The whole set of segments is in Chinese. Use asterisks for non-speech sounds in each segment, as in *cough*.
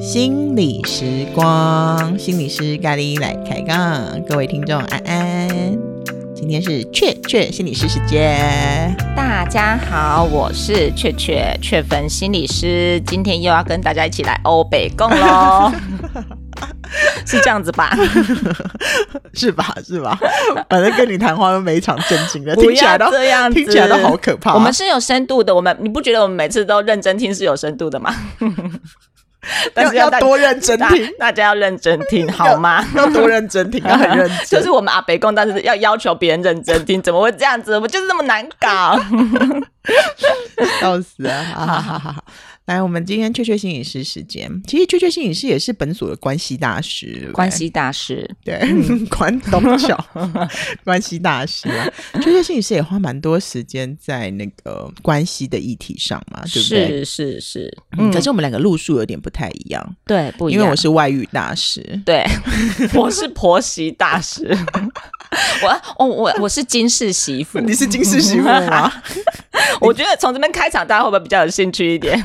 心理时光，心理师咖喱来开杠，各位听众安安，今天是雀雀心理师时间。大家好，我是雀雀雀粉心理师，今天又要跟大家一起来欧北共喽，*laughs* 是这样子吧？*laughs* 是吧？是吧？反正跟你谈话都没一场正经的，不要这样子，听起来都好可怕。我们是有深度的，我们你不觉得我们每次都认真听是有深度的吗？*laughs* 但是要，要，多认真听，大家要认真听好吗？*laughs* 要，要多认真听，要很认真。就是我们阿北共，但是要要求别人认真听，怎么会这样子？我就是那么难搞，笑死啊！好好好好好。来，我们今天雀雀心理师时间，其实雀雀心理师也是本所的关系大师，关系大师，对，*laughs* 关 *laughs* 东桥关系大师啊。雀雀心理师也花蛮多时间在那个关系的议题上嘛，对不对？是是是，嗯，可是我们两个路数有点不太一样，对，不一样，因为我是外遇大师，对，*laughs* 我是婆媳大师，我我我我是金氏媳妇，你是金氏媳妇吗？我觉得从这边开场，大家会不会比较有兴趣一点？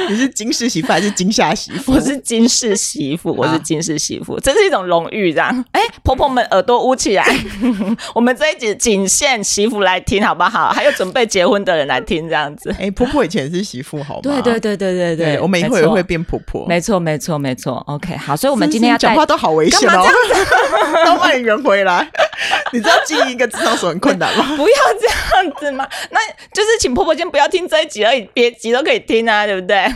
*laughs* 你是金氏媳妇还是金夏媳妇？我是金氏媳妇，我是金氏媳妇，这是一种荣誉，这样。哎，婆婆们耳朵捂起来，*laughs* 我们这一集仅限媳妇来听，好不好？还有准备结婚的人来听，这样子。哎，婆婆以前是媳妇，好吗？对对对对对对，我们一会儿也会变婆婆。没错没错没错。OK，好，所以我们今天要讲话都好危险哦，*laughs* 都欢迎人回来。你知道经营一个智商所很困难吗？不要这样子嘛，那就是请婆婆先不要听这一集而已，别集都可以听啊，对不对？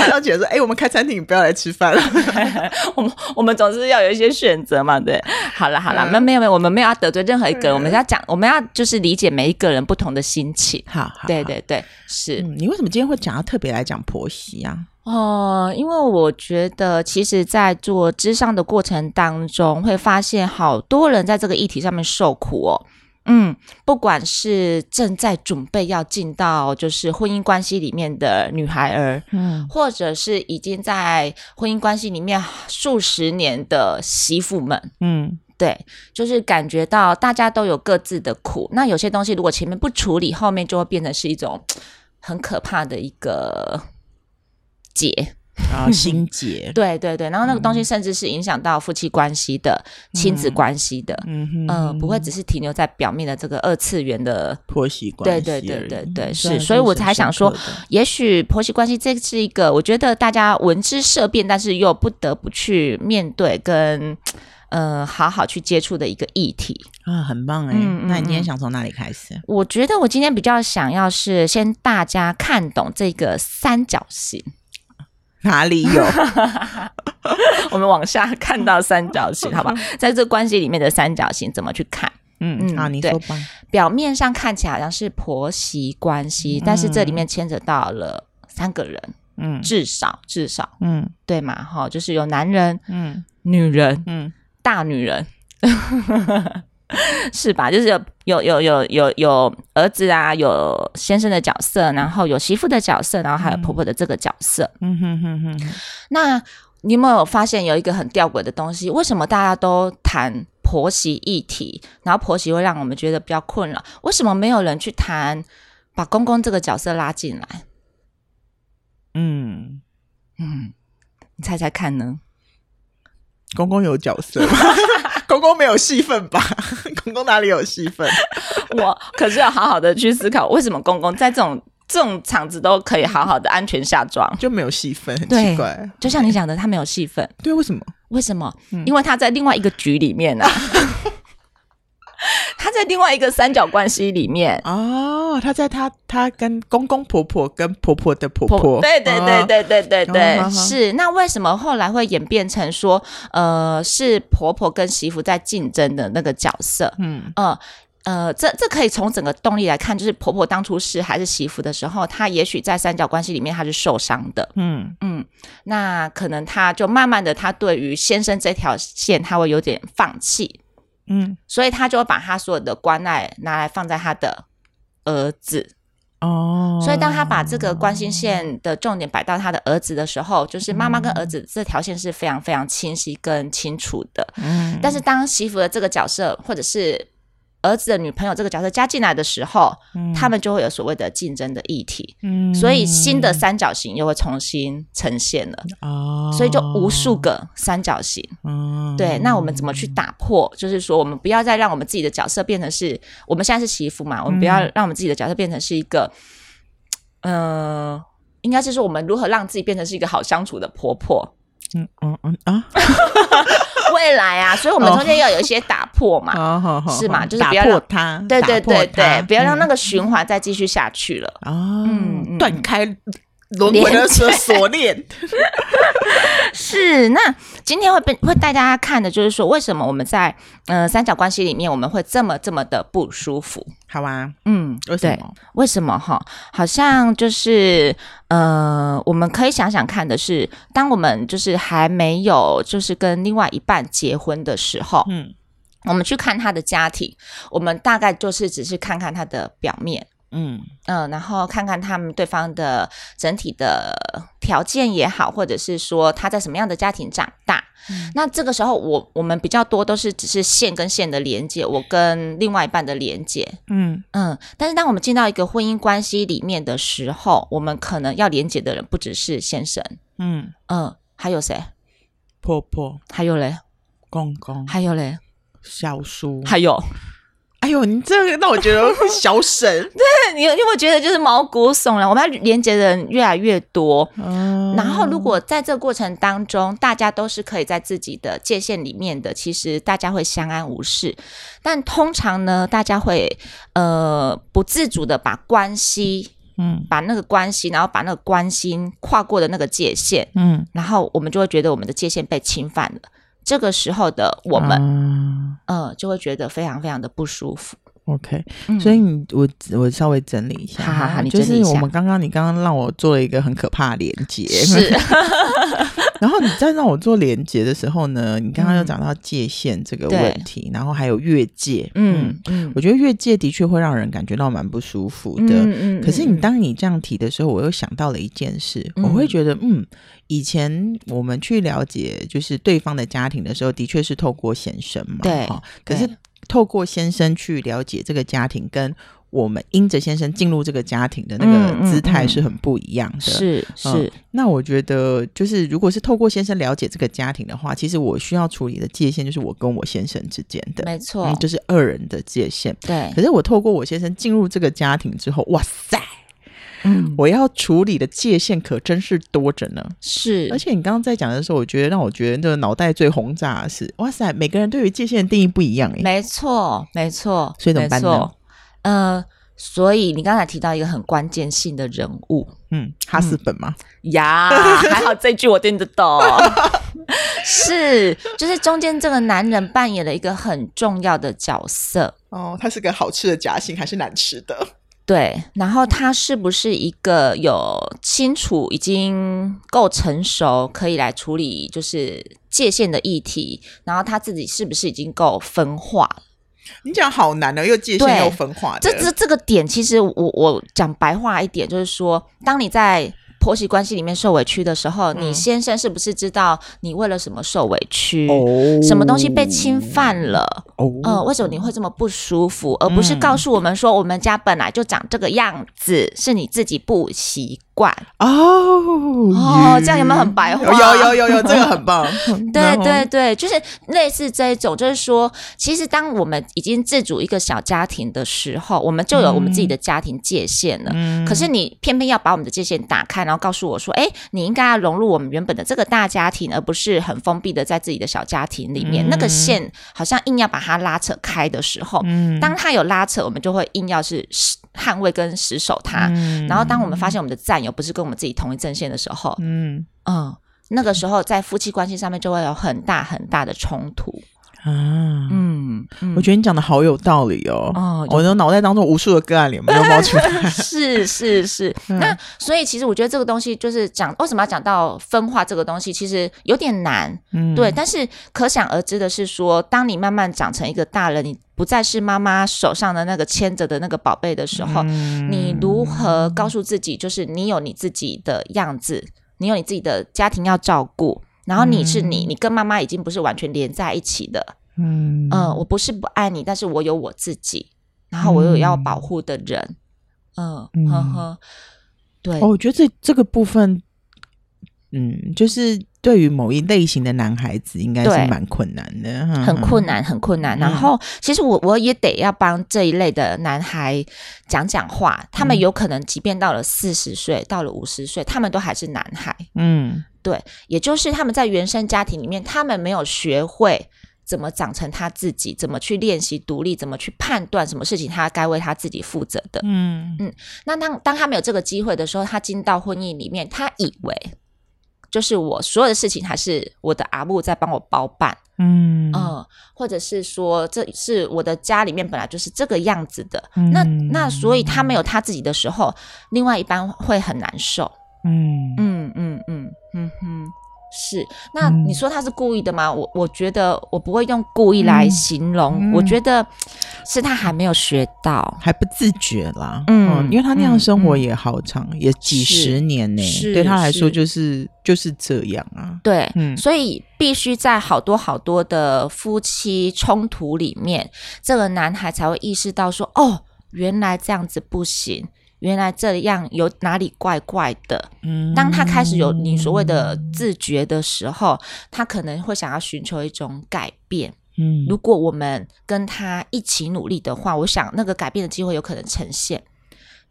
还要觉得说，哎、欸，我们开餐厅，你不要来吃饭了。我们我们总是要有一些选择嘛，对。好了好了，没、嗯、没有没有，我们没有要得罪任何一个人，嗯、我们要讲，我们要就是理解每一个人不同的心情。好，好，好，对对对，是、嗯。你为什么今天会讲要特别来讲婆媳啊？哦、呃，因为我觉得，其实，在做咨商的过程当中，会发现好多人在这个议题上面受苦哦。嗯，不管是正在准备要进到就是婚姻关系里面的女孩儿，嗯，或者是已经在婚姻关系里面数十年的媳妇们，嗯，对，就是感觉到大家都有各自的苦。那有些东西如果前面不处理，后面就会变成是一种很可怕的一个结。然后心 *laughs* 结，对对对，然后那个东西甚至是影响到夫妻关系的、嗯、亲子关系的，嗯嗯、呃，不会只是停留在表面的这个二次元的婆媳关系。对对对对对，是，所以我才想说，也许婆媳关系这是一个，我觉得大家闻之色变，但是又不得不去面对跟呃好好去接触的一个议题啊，很棒哎、欸。嗯、那你今天想从哪里开始？我觉得我今天比较想要是先大家看懂这个三角形。哪里有？*laughs* 我们往下看到三角形，好吧？在这关系里面的三角形怎么去看？嗯嗯，好，你说吧。表面上看起来好像是婆媳关系，嗯、但是这里面牵扯到了三个人，嗯，至少至少，嗯，对嘛？哈，就是有男人，嗯，女人，嗯，大女人。*laughs* 是吧？就是有有有有有有儿子啊，有先生的角色，然后有媳妇的角色，然后还有婆婆的这个角色。嗯哼哼哼。那你有没有发现有一个很吊诡的东西？为什么大家都谈婆媳议题，然后婆媳会让我们觉得比较困扰？为什么没有人去谈把公公这个角色拉进来？嗯嗯，你猜猜看呢？公公有角色吗？*laughs* 公公没有戏份吧？*laughs* 公公哪里有戏份？*laughs* 我可是要好好的去思考，为什么公公在这种这种场子都可以好好的安全下庄，就没有戏份？很奇怪，就像你讲的，他没有戏份。对，为什么？为什么？嗯、因为他在另外一个局里面呢、啊。*laughs* *laughs* 他在另外一个三角关系里面哦，他在他他跟公公婆婆跟婆婆的婆婆，婆对对对对对对对，哦、是。那为什么后来会演变成说，呃，是婆婆跟媳妇在竞争的那个角色？嗯呃呃，这这可以从整个动力来看，就是婆婆当初是还是媳妇的时候，她也许在三角关系里面她是受伤的。嗯嗯，那可能她就慢慢的，她对于先生这条线，她会有点放弃。嗯，所以他就会把他所有的关爱拿来放在他的儿子。哦，所以当他把这个关心线的重点摆到他的儿子的时候，就是妈妈跟儿子这条线是非常非常清晰跟清楚的。嗯，但是当媳妇的这个角色，或者是儿子的女朋友这个角色加进来的时候，嗯、他们就会有所谓的竞争的议题。嗯，所以新的三角形又会重新呈现了。哦，所以就无数个三角形。嗯，对。那我们怎么去打破？就是说，我们不要再让我们自己的角色变成是我们现在是媳妇嘛？我们不要让我们自己的角色变成是一个，嗯、呃，应该是说我们如何让自己变成是一个好相处的婆婆。嗯嗯嗯啊。未来啊，所以我们中间要有一些打破嘛，哦、是嘛？就是不要让它，对对对对，不要让那个循环再继续下去了。哦，嗯，断开轮回的锁链。*laughs* 是，那今天会被会带大家看的，就是说为什么我们在呃三角关系里面，我们会这么这么的不舒服？好啊，嗯，为什么？为什么哈？好像就是呃，我们可以想想看的是，当我们就是还没有就是跟另外一半结婚的时候，嗯，我们去看他的家庭，我们大概就是只是看看他的表面。嗯嗯、呃，然后看看他们对方的整体的条件也好，或者是说他在什么样的家庭长大。嗯、那这个时候我，我我们比较多都是只是线跟线的连接，我跟另外一半的连接。嗯嗯，但是当我们进到一个婚姻关系里面的时候，我们可能要连接的人不只是先生。嗯嗯，还有谁？婆婆。还有嘞？公公。还有嘞？小叔。还有。哎呦，你这个让我觉得小沈，*laughs* 对你有，因为我觉得就是毛骨悚然。我们要连接的人越来越多，嗯，然后如果在这个过程当中，大家都是可以在自己的界限里面的，其实大家会相安无事。但通常呢，大家会呃不自主的把关系，嗯，把那个关系，然后把那个关心跨过的那个界限，嗯，然后我们就会觉得我们的界限被侵犯了。这个时候的我们，嗯、呃，就会觉得非常非常的不舒服。OK，、嗯、所以你我我稍微整理一下，好好好，你整理一下。就是我们刚刚你刚刚让我做了一个很可怕的连接，是。*laughs* 然后你再让我做连接的时候呢，你刚刚又讲到界限这个问题，嗯、然后还有越界，嗯我觉得越界的确会让人感觉到蛮不舒服的。嗯嗯。可是你当你这样提的时候，我又想到了一件事，嗯、我会觉得，嗯，以前我们去了解就是对方的家庭的时候，的确是透过先生嘛，对。可是透过先生去了解这个家庭跟。我们因着先生进入这个家庭的那个姿态是很不一样的，是、嗯、是。是那我觉得，就是如果是透过先生了解这个家庭的话，其实我需要处理的界限就是我跟我先生之间的，没错、嗯，就是二人的界限。对。可是我透过我先生进入这个家庭之后，哇塞，嗯，我要处理的界限可真是多着呢。是。而且你刚刚在讲的时候，我觉得让我觉得这个脑袋最轰炸的是，哇塞，每个人对于界限的定义不一样，没错，没错。所以怎么办呢？呃，所以你刚才提到一个很关键性的人物，嗯，哈斯本吗？嗯、呀，*laughs* 还好这句我听得懂，*laughs* 是，就是中间这个男人扮演了一个很重要的角色。哦，他是个好吃的夹心还是难吃的？对，然后他是不是一个有清楚、已经够成熟，可以来处理就是界限的议题？然后他自己是不是已经够分化？你讲好难的，又界限又分化的。这这这个点，其实我我讲白话一点，就是说，当你在婆媳关系里面受委屈的时候，嗯、你先生是不是知道你为了什么受委屈？哦、什么东西被侵犯了？哦，呃，为什么你会这么不舒服？而不是告诉我们说，我们家本来就长这个样子，是你自己不习惯哦哦，这样有没有很白话？有有有有，这个很棒。*laughs* 对对对，就是类似这一种，就是说，其实当我们已经自主一个小家庭的时候，我们就有我们自己的家庭界限了。嗯，可是你偏偏要把我们的界限打开，然后告诉我说，哎，你应该要融入我们原本的这个大家庭，而不是很封闭的在自己的小家庭里面。那个线好像硬要把它拉扯开的时候，嗯，当它有拉扯，我们就会硬要是捍卫跟死守它。然后当我们发现我们的战友。不是跟我们自己同一阵线的时候，嗯嗯，那个时候在夫妻关系上面就会有很大很大的冲突。啊，嗯，嗯我觉得你讲的好有道理哦。哦，我的脑袋当中无数的个案里没有冒出来。*laughs* 是是是，嗯、那所以其实我觉得这个东西就是讲为什么要讲到分化这个东西，其实有点难。嗯，对。但是可想而知的是说，当你慢慢长成一个大人，你不再是妈妈手上的那个牵着的那个宝贝的时候，嗯、你如何告诉自己，就是你有你自己的样子，你有你自己的家庭要照顾。然后你是你，你跟妈妈已经不是完全连在一起的。嗯嗯，我不是不爱你，但是我有我自己，然后我有要保护的人。嗯呵呵，对。哦，我觉得这这个部分，嗯，就是对于某一类型的男孩子，应该是蛮困难的，很困难，很困难。然后，其实我我也得要帮这一类的男孩讲讲话。他们有可能，即便到了四十岁，到了五十岁，他们都还是男孩。嗯。对，也就是他们在原生家庭里面，他们没有学会怎么长成他自己，怎么去练习独立，怎么去判断什么事情他该为他自己负责的。嗯嗯。那当当他没有这个机会的时候，他进到婚姻里面，他以为就是我所有的事情还是我的阿木在帮我包办。嗯嗯，或者是说这是我的家里面本来就是这个样子的。嗯、那那所以他没有他自己的时候，另外一半会很难受。嗯嗯嗯嗯嗯哼，是。那你说他是故意的吗？我我觉得我不会用故意来形容，我觉得是他还没有学到，还不自觉啦。嗯，因为他那样生活也好长，也几十年呢，对他来说就是就是这样啊。对，嗯所以必须在好多好多的夫妻冲突里面，这个男孩才会意识到说，哦，原来这样子不行。原来这样有哪里怪怪的？嗯，当他开始有你所谓的自觉的时候，他可能会想要寻求一种改变。嗯，如果我们跟他一起努力的话，我想那个改变的机会有可能呈现，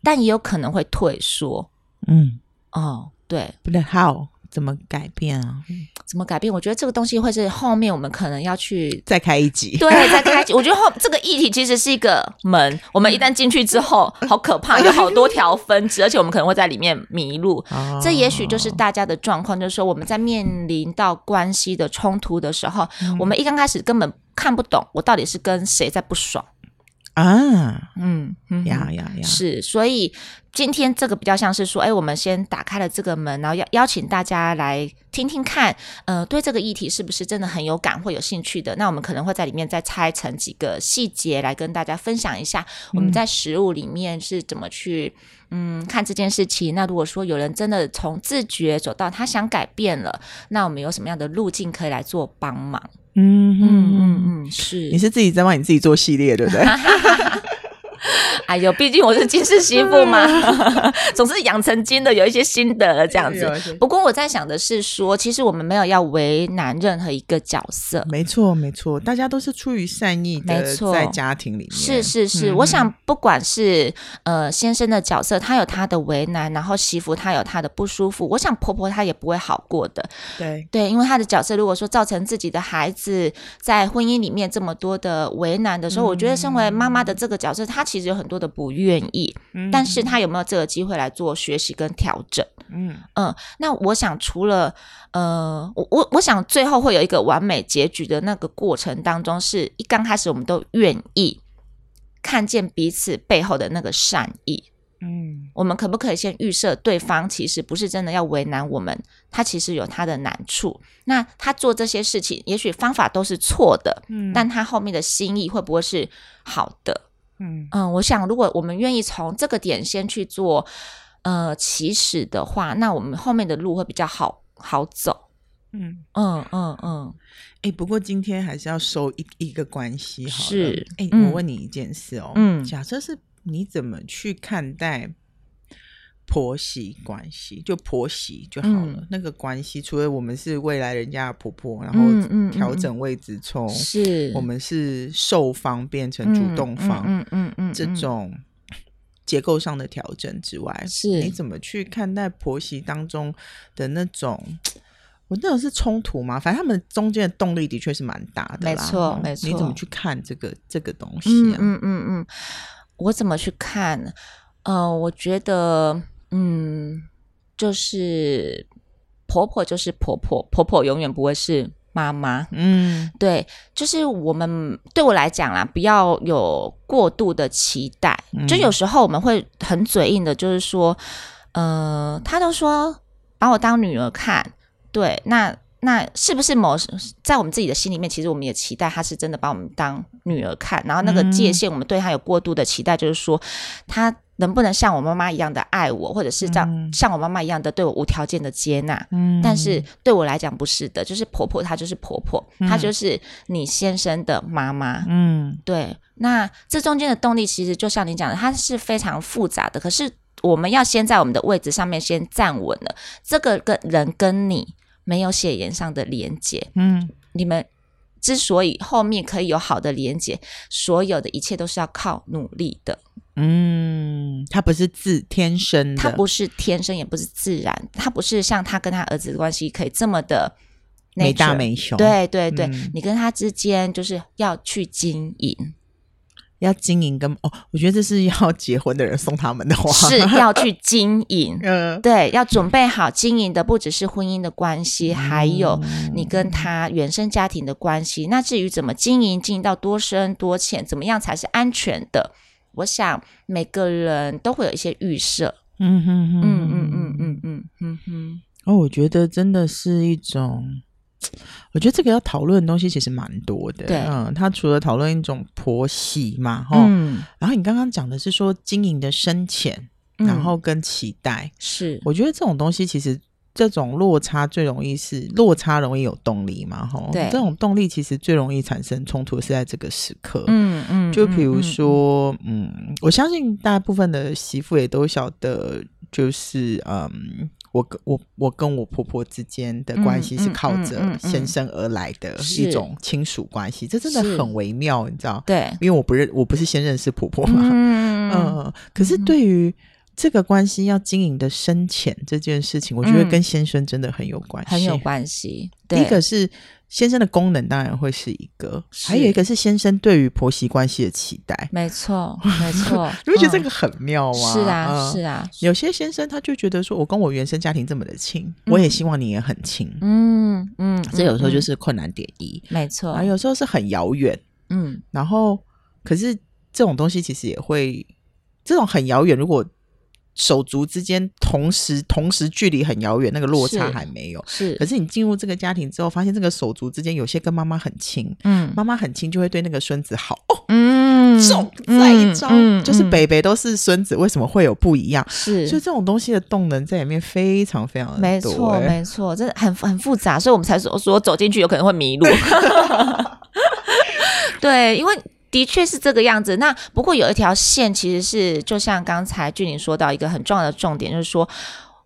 但也有可能会退缩。嗯，哦，对，不对，How？怎么改变啊？怎么改变？我觉得这个东西会是后面我们可能要去再开一集。对，再开一集。我觉得后这个议题其实是一个门，我们一旦进去之后，好可怕，有好多条分支，而且我们可能会在里面迷路。哦、这也许就是大家的状况，就是说我们在面临到关系的冲突的时候，嗯、我们一刚开始根本看不懂我到底是跟谁在不爽。啊，嗯，呀呀呀，是，所以今天这个比较像是说，哎，我们先打开了这个门，然后邀邀请大家来听听看，呃，对这个议题是不是真的很有感或有兴趣的？那我们可能会在里面再拆成几个细节来跟大家分享一下，我们在食物里面是怎么去，嗯，看这件事情。那如果说有人真的从自觉走到他想改变了，那我们有什么样的路径可以来做帮忙？嗯嗯嗯嗯，是，你是自己在帮你自己做系列，对不对？*laughs* *laughs* 哎呦，毕竟我是金氏媳妇嘛，*laughs* 总是养成金的有一些心得这样子。不过我在想的是说，其实我们没有要为难任何一个角色。没错，没错，大家都是出于善意的，没错，在家庭里面。是是是，嗯、我想不管是呃先生的角色，他有他的为难，然后媳妇她有她的不舒服，我想婆婆她也不会好过的。对对，因为她的角色如果说造成自己的孩子在婚姻里面这么多的为难的时候，嗯、我觉得身为妈妈的这个角色，她其实有很多的不愿意，嗯、但是他有没有这个机会来做学习跟调整？嗯嗯，那我想除了呃，我我我想最后会有一个完美结局的那个过程当中，是一刚开始我们都愿意看见彼此背后的那个善意。嗯，我们可不可以先预设对方其实不是真的要为难我们，他其实有他的难处。那他做这些事情，也许方法都是错的，嗯，但他后面的心意会不会是好的？嗯嗯，我想如果我们愿意从这个点先去做呃起始的话，那我们后面的路会比较好好走。嗯嗯嗯嗯。哎、欸，不过今天还是要收一一个关系好了。是。哎、欸，我问你一件事哦。嗯。假设是你怎么去看待？婆媳关系就婆媳就好了，嗯、那个关系，除了我们是未来人家的婆婆，然后调整位置，从是我们是受方变成主动方，嗯嗯嗯，这种结构上的调整之外，是你怎么去看待婆媳当中的那种？*tsk* 我那种是冲突吗？反正他们中间的动力的确是蛮大的啦，没错没错。你怎么去看这个这个东西啊？嗯嗯嗯，我怎么去看？呃，我觉得。嗯，就是婆婆就是婆婆，婆婆永远不会是妈妈。嗯，对，就是我们对我来讲啦，不要有过度的期待。就有时候我们会很嘴硬的，就是说，呃，他都说把我当女儿看，对，那。那是不是某在我们自己的心里面，其实我们也期待他是真的把我们当女儿看，然后那个界限，我们对他有过度的期待，就是说他能不能像我妈妈一样的爱我，或者是这样像我妈妈一样的对我无条件的接纳？嗯，但是对我来讲不是的，就是婆婆她就是婆婆，她就是你先生的妈妈。嗯，对。那这中间的动力其实就像你讲的，它是非常复杂的。可是我们要先在我们的位置上面先站稳了，这个跟人跟你。没有血缘上的连接，嗯，你们之所以后面可以有好的连接，所有的一切都是要靠努力的，嗯，他不是自天生的，他不是天生，也不是自然，他不是像他跟他儿子的关系可以这么的没大没小，对对对，嗯，你跟他之间就是要去经营。要经营跟哦，我觉得这是要结婚的人送他们的话，是 *laughs* 要去经营，嗯，对，要准备好经营的不只是婚姻的关系，嗯、还有你跟他原生家庭的关系。那至于怎么经营，经营到多深多浅，怎么样才是安全的？我想每个人都会有一些预设。嗯哼哼，嗯嗯嗯嗯嗯嗯嗯哼。哦，我觉得真的是一种。我觉得这个要讨论的东西其实蛮多的，对，嗯，他除了讨论一种婆媳嘛，哈、嗯，然后你刚刚讲的是说经营的深浅，然后跟期待，是、嗯，我觉得这种东西其实这种落差最容易是落差容易有动力嘛，哈，对，这种动力其实最容易产生冲突是在这个时刻，嗯嗯，就比如说，嗯，嗯，我相信大部分的媳妇也都晓得，就是嗯。我跟我我跟我婆婆之间的关系是靠着先生而来的一种亲属关系，这真的很微妙，你知道？对，因为我不认，我不是先认识婆婆嘛，嗯，呃，可是对于这个关系要经营的深浅这件事情，我觉得跟先生真的很有关系，很有关系。第一个是。先生的功能当然会是一个，还有一个是先生对于婆媳关系的期待。没错，*laughs* 没错，你会觉得这个很妙吗？是啊，嗯、是啊。有些先生他就觉得说，我跟我原生家庭这么的亲，嗯、我也希望你也很亲。嗯嗯，这有时候就是困难点一。没错，啊，有时候是很遥远。嗯，然后可是这种东西其实也会，这种很遥远，如果。手足之间同时同时距离很遥远，那个落差还没有。是，是，可是你进入这个家庭之后，发现这个手足之间有些跟妈妈很亲，嗯，妈妈很亲就会对那个孙子好哦，嗯，重在一招，嗯嗯、就是北北都是孙子，为什么会有不一样？是，所以这种东西的动能在里面非常非常的多，没错，没错，真的很很复杂，所以我们才说说走进去有可能会迷路。*laughs* 对，因为。的确是这个样子。那不过有一条线，其实是就像刚才俊玲说到一个很重要的重点，就是说，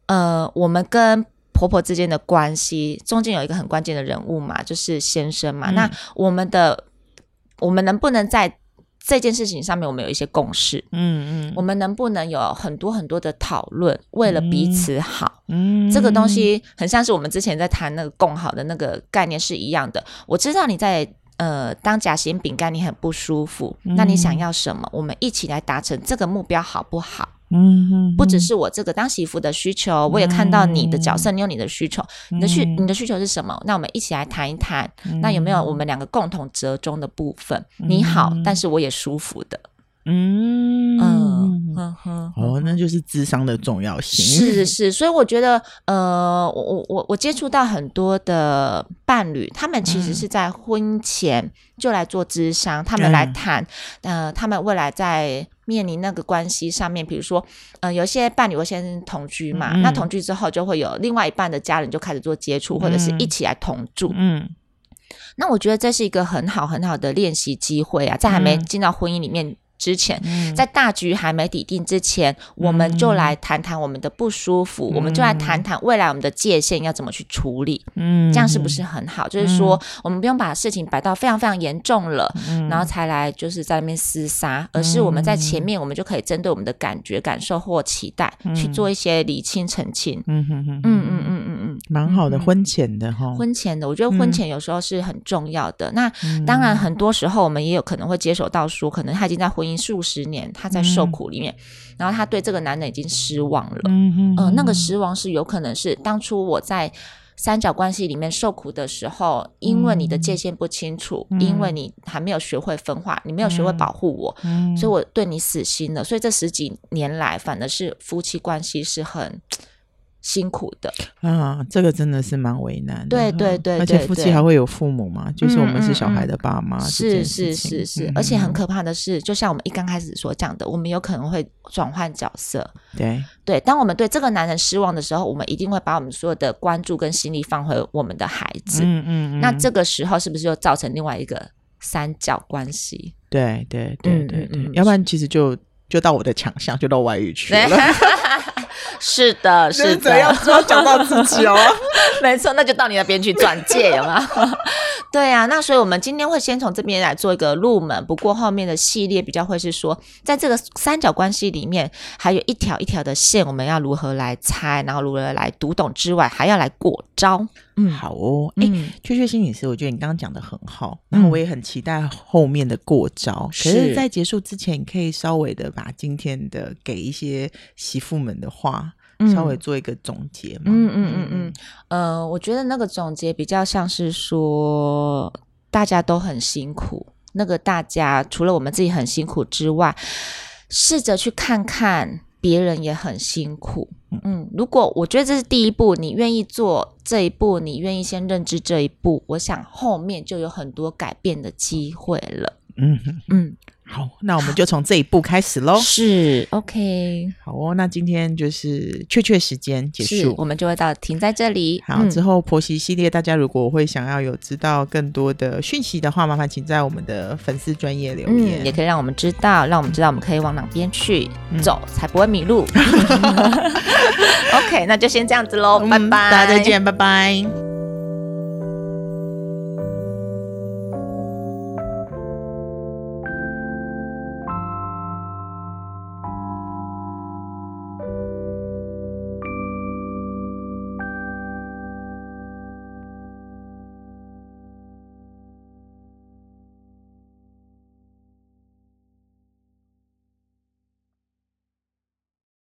呃，我们跟婆婆之间的关系中间有一个很关键的人物嘛，就是先生嘛。嗯、那我们的我们能不能在这件事情上面，我们有一些共识？嗯嗯，我们能不能有很多很多的讨论，为了彼此好？嗯，这个东西很像是我们之前在谈那个共好的那个概念是一样的。我知道你在。呃，当夹心饼干你很不舒服，嗯、那你想要什么？我们一起来达成这个目标，好不好？嗯哼，不只是我这个当媳妇的需求，嗯、我也看到你的角色，你有你的需求，嗯、你的需你的需求是什么？那我们一起来谈一谈，嗯、那有没有我们两个共同折中的部分？嗯、你好，但是我也舒服的。嗯嗯嗯哼，哦，那就是智商的重要性。是是是，所以我觉得，呃，我我我我接触到很多的伴侣，他们其实是在婚前就来做智商，嗯、他们来谈，呃，他们未来在面临那个关系上面，比如说，呃，有些伴侣会先同居嘛，嗯、那同居之后就会有另外一半的家人就开始做接触，或者是一起来同住。嗯，那我觉得这是一个很好很好的练习机会啊，在还没进到婚姻里面。之前，在大局还没底定之前，嗯、我们就来谈谈我们的不舒服，嗯、我们就来谈谈未来我们的界限要怎么去处理。嗯，这样是不是很好？嗯、就是说，我们不用把事情摆到非常非常严重了，嗯、然后才来就是在那边厮杀，而是我们在前面，我们就可以针对我们的感觉、感受或期待、嗯、去做一些理清、澄清。嗯嗯嗯嗯，蛮好的，婚前的哈，婚前的，我觉得婚前有时候是很重要的。嗯、那当然，很多时候我们也有可能会接手到说，可能他已经在婚姻。数十年，他在受苦里面，嗯、然后他对这个男人已经失望了。嗯哼，嗯、呃，那个失望是有可能是当初我在三角关系里面受苦的时候，因为你的界限不清楚，嗯、因为你还没有学会分化，你没有学会保护我，嗯、所以我对你死心了。所以这十几年来，反而是夫妻关系是很。辛苦的啊，这个真的是蛮为难的。对对对，而且夫妻还会有父母嘛，就是我们是小孩的爸妈。是是是是，而且很可怕的是，就像我们一刚开始所讲的，我们有可能会转换角色。对对，当我们对这个男人失望的时候，我们一定会把我们所有的关注跟心力放回我们的孩子。嗯嗯。那这个时候是不是就造成另外一个三角关系？对对对对对，要不然其实就就到我的强项，就到外遇去了。*laughs* 是的，是的，要要讲到自己哦，*laughs* 没错，那就到你那边去转介有吗？*laughs* 对呀、啊，那所以我们今天会先从这边来做一个入门，不过后面的系列比较会是说，在这个三角关系里面，还有一条一条的线，我们要如何来猜，然后如何来读懂之外，还要来过招。嗯，好哦，哎、嗯，确确心理师，我觉得你刚刚讲的很好，然后我也很期待后面的过招。嗯、可是，在结束之前，你可以稍微的把今天的给一些媳妇们的话。稍微做一个总结嘛。嗯嗯嗯嗯，呃，我觉得那个总结比较像是说，大家都很辛苦。那个大家除了我们自己很辛苦之外，试着去看看别人也很辛苦。嗯，如果我觉得这是第一步，你愿意做这一步，你愿意先认知这一步，我想后面就有很多改变的机会了。嗯嗯。好，那我们就从这一步开始喽。是，OK。好哦，那今天就是确确时间结束，我们就会到停在这里。好，嗯、之后婆媳系列，大家如果会想要有知道更多的讯息的话，麻烦请在我们的粉丝专页留言、嗯，也可以让我们知道，让我们知道我们可以往哪边去走，嗯、才不会迷路。*laughs* *laughs* OK，那就先这样子喽，拜拜、嗯，大家再见，拜拜。